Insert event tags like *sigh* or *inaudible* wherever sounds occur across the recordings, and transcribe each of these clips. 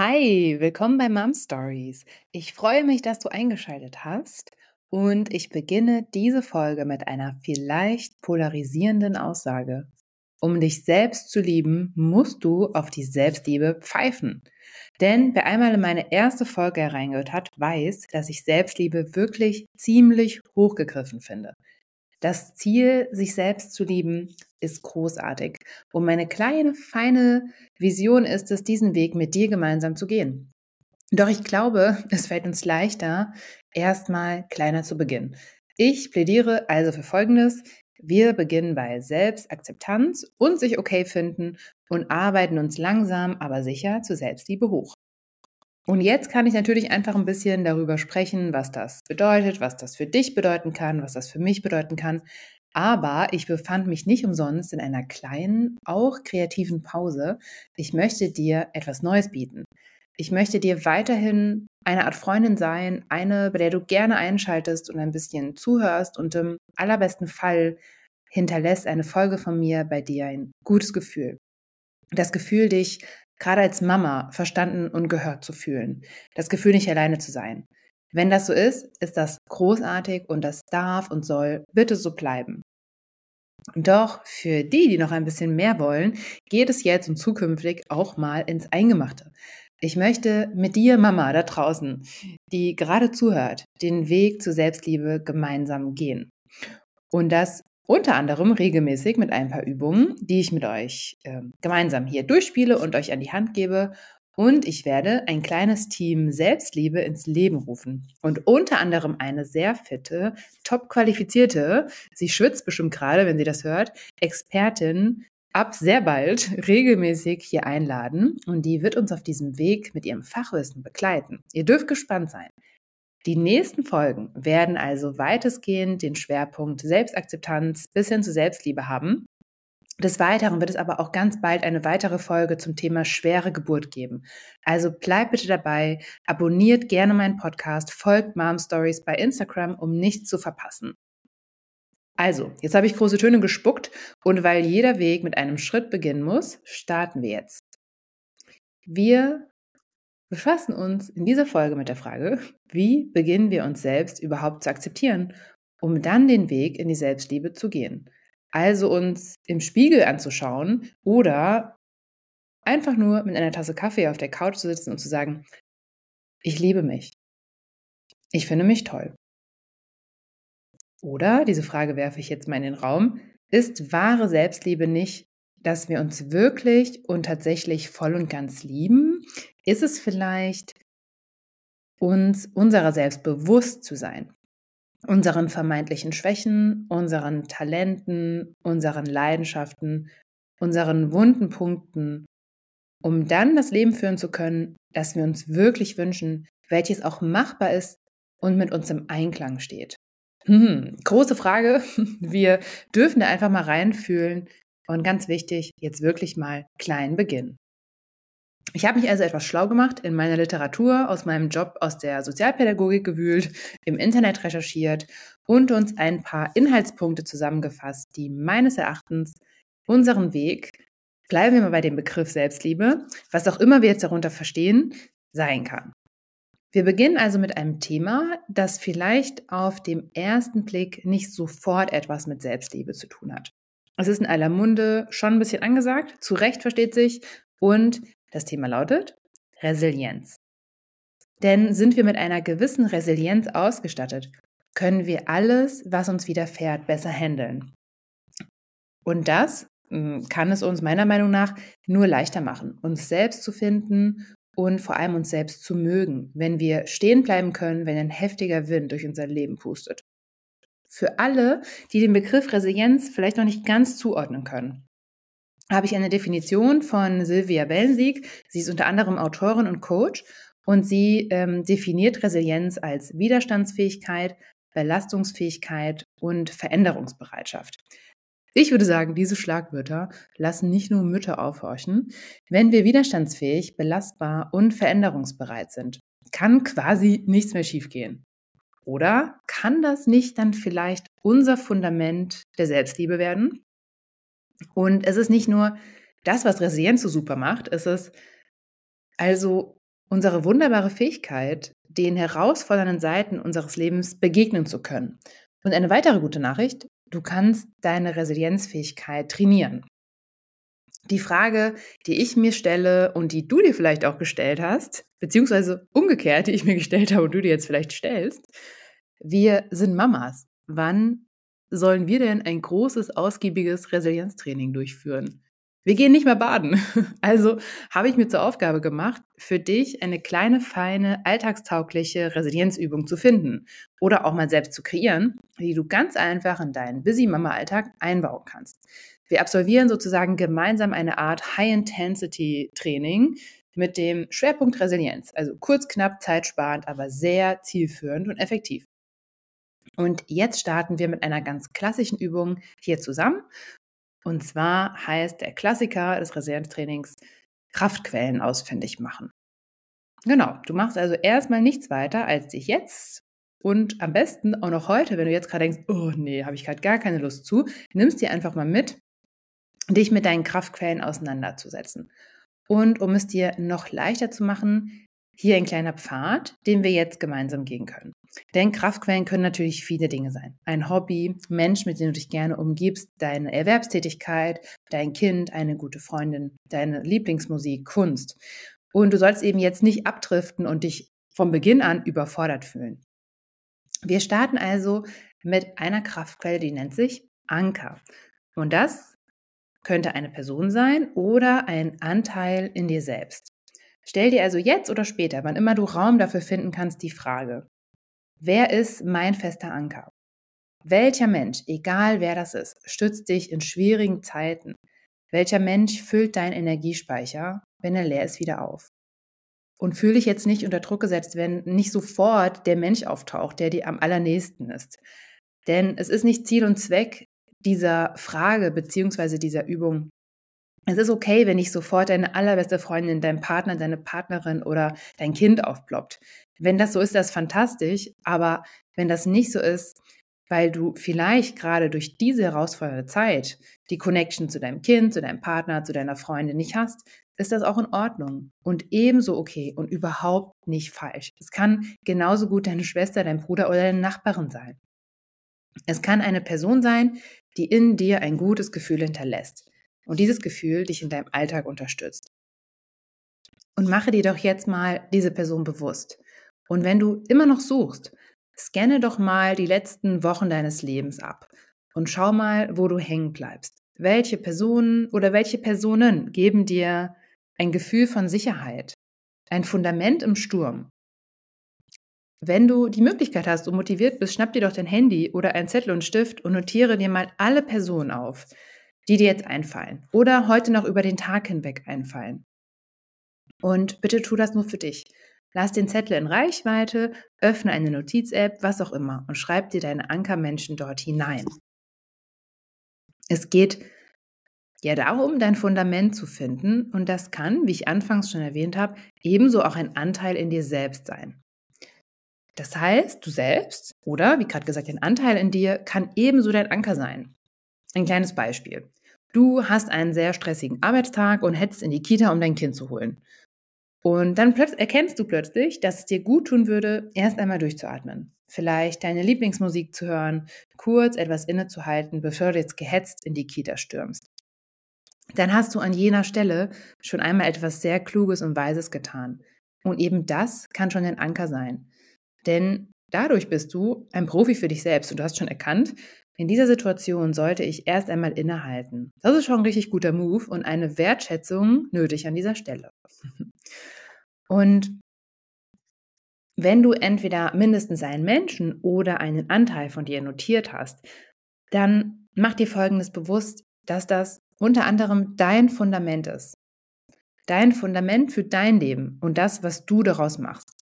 Hi, willkommen bei Mom Stories. Ich freue mich, dass du eingeschaltet hast und ich beginne diese Folge mit einer vielleicht polarisierenden Aussage. Um dich selbst zu lieben, musst du auf die Selbstliebe pfeifen. Denn wer einmal in meine erste Folge hereingehört hat, weiß, dass ich Selbstliebe wirklich ziemlich hochgegriffen finde. Das Ziel, sich selbst zu lieben, ist großartig. Und meine kleine, feine Vision ist es, diesen Weg mit dir gemeinsam zu gehen. Doch ich glaube, *laughs* es fällt uns leichter, erstmal kleiner zu beginnen. Ich plädiere also für Folgendes. Wir beginnen bei Selbstakzeptanz und sich okay finden und arbeiten uns langsam, aber sicher zur Selbstliebe hoch. Und jetzt kann ich natürlich einfach ein bisschen darüber sprechen, was das bedeutet, was das für dich bedeuten kann, was das für mich bedeuten kann. Aber ich befand mich nicht umsonst in einer kleinen, auch kreativen Pause. Ich möchte dir etwas Neues bieten. Ich möchte dir weiterhin eine Art Freundin sein, eine, bei der du gerne einschaltest und ein bisschen zuhörst und im allerbesten Fall hinterlässt eine Folge von mir bei dir ein gutes Gefühl. Das Gefühl, dich gerade als Mama verstanden und gehört zu fühlen. Das Gefühl, nicht alleine zu sein. Wenn das so ist, ist das großartig und das darf und soll bitte so bleiben. Doch für die, die noch ein bisschen mehr wollen, geht es jetzt und zukünftig auch mal ins Eingemachte. Ich möchte mit dir, Mama, da draußen, die gerade zuhört, den Weg zur Selbstliebe gemeinsam gehen. Und das unter anderem regelmäßig mit ein paar Übungen, die ich mit euch äh, gemeinsam hier durchspiele und euch an die Hand gebe. Und ich werde ein kleines Team Selbstliebe ins Leben rufen. Und unter anderem eine sehr fitte, top qualifizierte, sie schwitzt bestimmt gerade, wenn sie das hört, Expertin ab sehr bald *laughs* regelmäßig hier einladen. Und die wird uns auf diesem Weg mit ihrem Fachwissen begleiten. Ihr dürft gespannt sein. Die nächsten Folgen werden also weitestgehend den Schwerpunkt Selbstakzeptanz bis hin zu Selbstliebe haben. Des Weiteren wird es aber auch ganz bald eine weitere Folge zum Thema schwere Geburt geben. Also bleibt bitte dabei, abonniert gerne meinen Podcast, folgt Mom Stories bei Instagram, um nichts zu verpassen. Also, jetzt habe ich große Töne gespuckt und weil jeder Weg mit einem Schritt beginnen muss, starten wir jetzt. Wir befassen uns in dieser Folge mit der Frage, wie beginnen wir uns selbst überhaupt zu akzeptieren, um dann den Weg in die Selbstliebe zu gehen. Also uns im Spiegel anzuschauen oder einfach nur mit einer Tasse Kaffee auf der Couch zu sitzen und zu sagen, ich liebe mich. Ich finde mich toll. Oder, diese Frage werfe ich jetzt mal in den Raum, ist wahre Selbstliebe nicht, dass wir uns wirklich und tatsächlich voll und ganz lieben, ist es vielleicht, uns unserer selbst bewusst zu sein, unseren vermeintlichen Schwächen, unseren Talenten, unseren Leidenschaften, unseren wunden Punkten, um dann das Leben führen zu können, das wir uns wirklich wünschen, welches auch machbar ist und mit uns im Einklang steht. Hm, große Frage. *laughs* Wir dürfen da einfach mal reinfühlen und ganz wichtig, jetzt wirklich mal klein beginnen. Ich habe mich also etwas schlau gemacht, in meiner Literatur aus meinem Job aus der Sozialpädagogik gewühlt, im Internet recherchiert und uns ein paar Inhaltspunkte zusammengefasst, die meines Erachtens unseren Weg, bleiben wir mal bei dem Begriff Selbstliebe, was auch immer wir jetzt darunter verstehen, sein kann. Wir beginnen also mit einem Thema, das vielleicht auf dem ersten Blick nicht sofort etwas mit Selbstliebe zu tun hat. Es ist in aller Munde schon ein bisschen angesagt, zu Recht versteht sich, und das Thema lautet Resilienz. Denn sind wir mit einer gewissen Resilienz ausgestattet, können wir alles, was uns widerfährt, besser handeln. Und das hm, kann es uns meiner Meinung nach nur leichter machen, uns selbst zu finden und vor allem uns selbst zu mögen, wenn wir stehen bleiben können, wenn ein heftiger Wind durch unser Leben pustet. Für alle, die den Begriff Resilienz vielleicht noch nicht ganz zuordnen können habe ich eine Definition von Sylvia Wellensieg. Sie ist unter anderem Autorin und Coach und sie ähm, definiert Resilienz als Widerstandsfähigkeit, Belastungsfähigkeit und Veränderungsbereitschaft. Ich würde sagen, diese Schlagwörter lassen nicht nur Mütter aufhorchen. Wenn wir widerstandsfähig, belastbar und veränderungsbereit sind, kann quasi nichts mehr schiefgehen. Oder kann das nicht dann vielleicht unser Fundament der Selbstliebe werden? Und es ist nicht nur das, was Resilienz so super macht, es ist also unsere wunderbare Fähigkeit, den herausfordernden Seiten unseres Lebens begegnen zu können. Und eine weitere gute Nachricht, du kannst deine Resilienzfähigkeit trainieren. Die Frage, die ich mir stelle und die du dir vielleicht auch gestellt hast, beziehungsweise umgekehrt, die ich mir gestellt habe und du dir jetzt vielleicht stellst, wir sind Mamas. Wann sollen wir denn ein großes, ausgiebiges Resilienztraining durchführen? Wir gehen nicht mehr baden. *laughs* Also habe ich mir zur Aufgabe gemacht, für dich eine kleine, feine, alltagstaugliche Resilienzübung zu finden oder auch mal selbst zu kreieren, die du ganz einfach in deinen Busy Mama Alltag einbauen kannst. Wir absolvieren sozusagen gemeinsam eine Art High-Intensity-Training mit dem Schwerpunkt Resilienz. Also kurz, knapp, zeitsparend, aber sehr zielführend und effektiv. Und jetzt starten wir mit einer ganz klassischen Übung hier zusammen. Und zwar heißt der Klassiker des Resilienztrainings Kraftquellen ausfindig machen. Genau, du machst also erstmal nichts weiter, als dich jetzt und am besten auch noch heute, wenn du jetzt gerade denkst, oh nee, habe ich gerade gar keine Lust zu, nimmst dir einfach mal mit, dich mit deinen Kraftquellen auseinanderzusetzen. Und um es dir noch leichter zu machen, hier ein kleiner Pfad, den wir jetzt gemeinsam gehen können. Denn Kraftquellen können natürlich viele Dinge sein. Ein Hobby, Mensch, mit dem du dich gerne umgibst, deine Erwerbstätigkeit, dein Kind, eine gute Freundin, deine Lieblingsmusik, Kunst. Und du sollst eben jetzt nicht abdriften und dich von Beginn an überfordert fühlen. Wir starten also mit einer Kraftquelle, die nennt sich Anker. Und das könnte eine Person sein oder ein Anteil in dir selbst. Stell dir also jetzt oder später, wann immer du Raum dafür finden kannst, die Frage, wer ist mein fester Anker? Welcher Mensch, egal wer das ist, stützt dich in schwierigen Zeiten? Welcher Mensch füllt deinen Energiespeicher, wenn er leer ist, wieder auf? Und fühle dich jetzt nicht unter Druck gesetzt, wenn nicht sofort der Mensch auftaucht, der dir am allernächsten ist. Denn es ist nicht Ziel und Zweck dieser Frage bzw. dieser Übung, es ist okay, wenn nicht sofort deine allerbeste Freundin, dein Partner, deine Partnerin oder dein Kind aufploppt. Wenn das so ist, das ist fantastisch. Aber wenn das nicht so ist, weil du vielleicht gerade durch diese herausfordernde Zeit die Connection zu deinem Kind, zu deinem Partner, zu deiner Freundin nicht hast, ist das auch in Ordnung und ebenso okay und überhaupt nicht falsch. Es kann genauso gut deine Schwester, dein Bruder oder deine Nachbarin sein. Es kann eine Person sein, die in dir ein gutes Gefühl hinterlässt und dieses Gefühl dich in deinem Alltag unterstützt. Und mache dir doch jetzt mal diese Person bewusst. Und wenn du immer noch suchst, scanne doch mal die letzten Wochen deines Lebens ab und schau mal, wo du hängen bleibst. Welche Personen oder welche Personen geben dir ein Gefühl von Sicherheit, ein Fundament im Sturm? Wenn du die Möglichkeit hast und motiviert bist, schnapp dir doch dein Handy oder ein Zettel und Stift und notiere dir mal alle Personen auf, die dir jetzt einfallen oder heute noch über den Tag hinweg einfallen. Und bitte tu das nur für dich. Lass den Zettel in Reichweite, öffne eine Notiz-App, was auch immer und schreib dir deine Ankermenschen dort hinein. Es geht ja darum, dein Fundament zu finden und das kann, wie ich anfangs schon erwähnt habe, ebenso auch ein Anteil in dir selbst sein. Das heißt, du selbst oder, wie gerade gesagt, ein Anteil in dir kann ebenso dein Anker sein. Ein kleines Beispiel. Du hast einen sehr stressigen Arbeitstag und hetzt in die Kita, um dein Kind zu holen. Und dann erkennst du plötzlich, dass es dir gut tun würde, erst einmal durchzuatmen. Vielleicht deine Lieblingsmusik zu hören, kurz etwas innezuhalten, bevor du jetzt gehetzt in die Kita stürmst. Dann hast du an jener Stelle schon einmal etwas sehr Kluges und Weises getan. Und eben das kann schon ein Anker sein. Denn dadurch bist du ein Profi für dich selbst und du hast schon erkannt, in dieser Situation sollte ich erst einmal innehalten. Das ist schon ein richtig guter Move und eine Wertschätzung nötig an dieser Stelle. *laughs* Und wenn du entweder mindestens einen Menschen oder einen Anteil von dir notiert hast, dann mach dir Folgendes bewusst, dass das unter anderem dein Fundament ist. Dein Fundament für dein Leben und das, was du daraus machst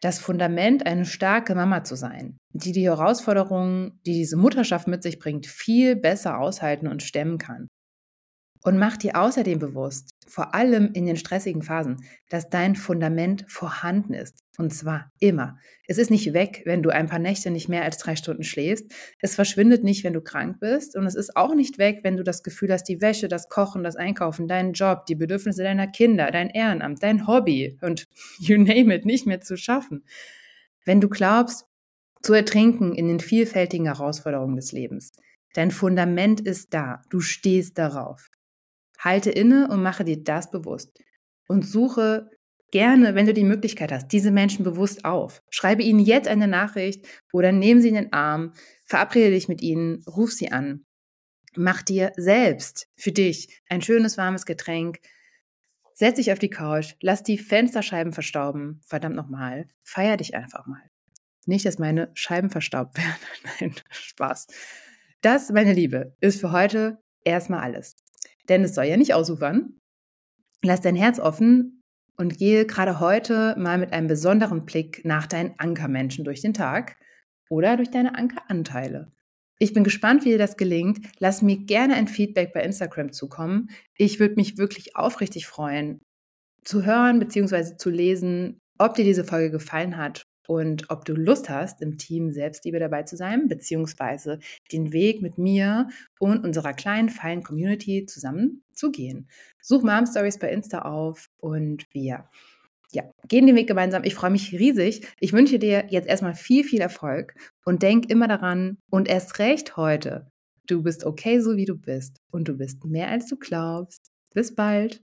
das Fundament, eine starke Mama zu sein, die die Herausforderungen, die diese Mutterschaft mit sich bringt, viel besser aushalten und stemmen kann. Und mach dir außerdem bewusst, vor allem in den stressigen Phasen, dass dein Fundament vorhanden ist. Und zwar immer. Es ist nicht weg, wenn du ein paar Nächte nicht mehr als drei Stunden schläfst. Es verschwindet nicht, wenn du krank bist. Und es ist auch nicht weg, wenn du das Gefühl hast, die Wäsche, das Kochen, das Einkaufen, deinen Job, die Bedürfnisse deiner Kinder, dein Ehrenamt, dein Hobby und *laughs* you name it nicht mehr zu schaffen. Wenn du glaubst, zu ertrinken in den vielfältigen Herausforderungen des Lebens. Dein Fundament ist da. Du stehst darauf. Halte inne und mache dir das bewusst. Und suche gerne, wenn du die Möglichkeit hast, diese Menschen bewusst auf. Schreibe ihnen jetzt eine Nachricht oder nimm sie in den Arm, verabrede dich mit ihnen, ruf sie an. Mach dir selbst für dich ein schönes warmes Getränk. Setz dich auf die Couch, lass die Fensterscheiben verstauben. Verdammt nochmal. Feier dich einfach mal. Nicht, dass meine Scheiben verstaubt *laughs* werden. Nein, Spaß. Das, meine Liebe, ist für heute erstmal alles. Denn es soll ja nicht ausufern. Lass dein Herz offen und gehe gerade heute mal mit einem besonderen Blick nach deinen Ankermenschen durch den Tag oder durch deine Ankeranteile. Ich bin gespannt, wie dir das gelingt. Lass mir gerne ein Feedback bei Instagram zukommen. Ich würde mich wirklich aufrichtig freuen, zu hören bzw. zu lesen, ob dir diese Folge gefallen hat und ob du Lust hast, im Team Selbstliebe dabei zu sein, beziehungsweise den Weg mit mir und unserer kleinen, feinen Community zusammen zu gehen. Such Mom Stories bei Insta auf und wir ja, gehen den Weg gemeinsam. Ich freue mich riesig. Ich wünsche dir jetzt erstmal viel, viel Erfolg und denk immer daran und erst recht heute, du bist okay so wie du bist und du bist mehr als du glaubst. Bis bald.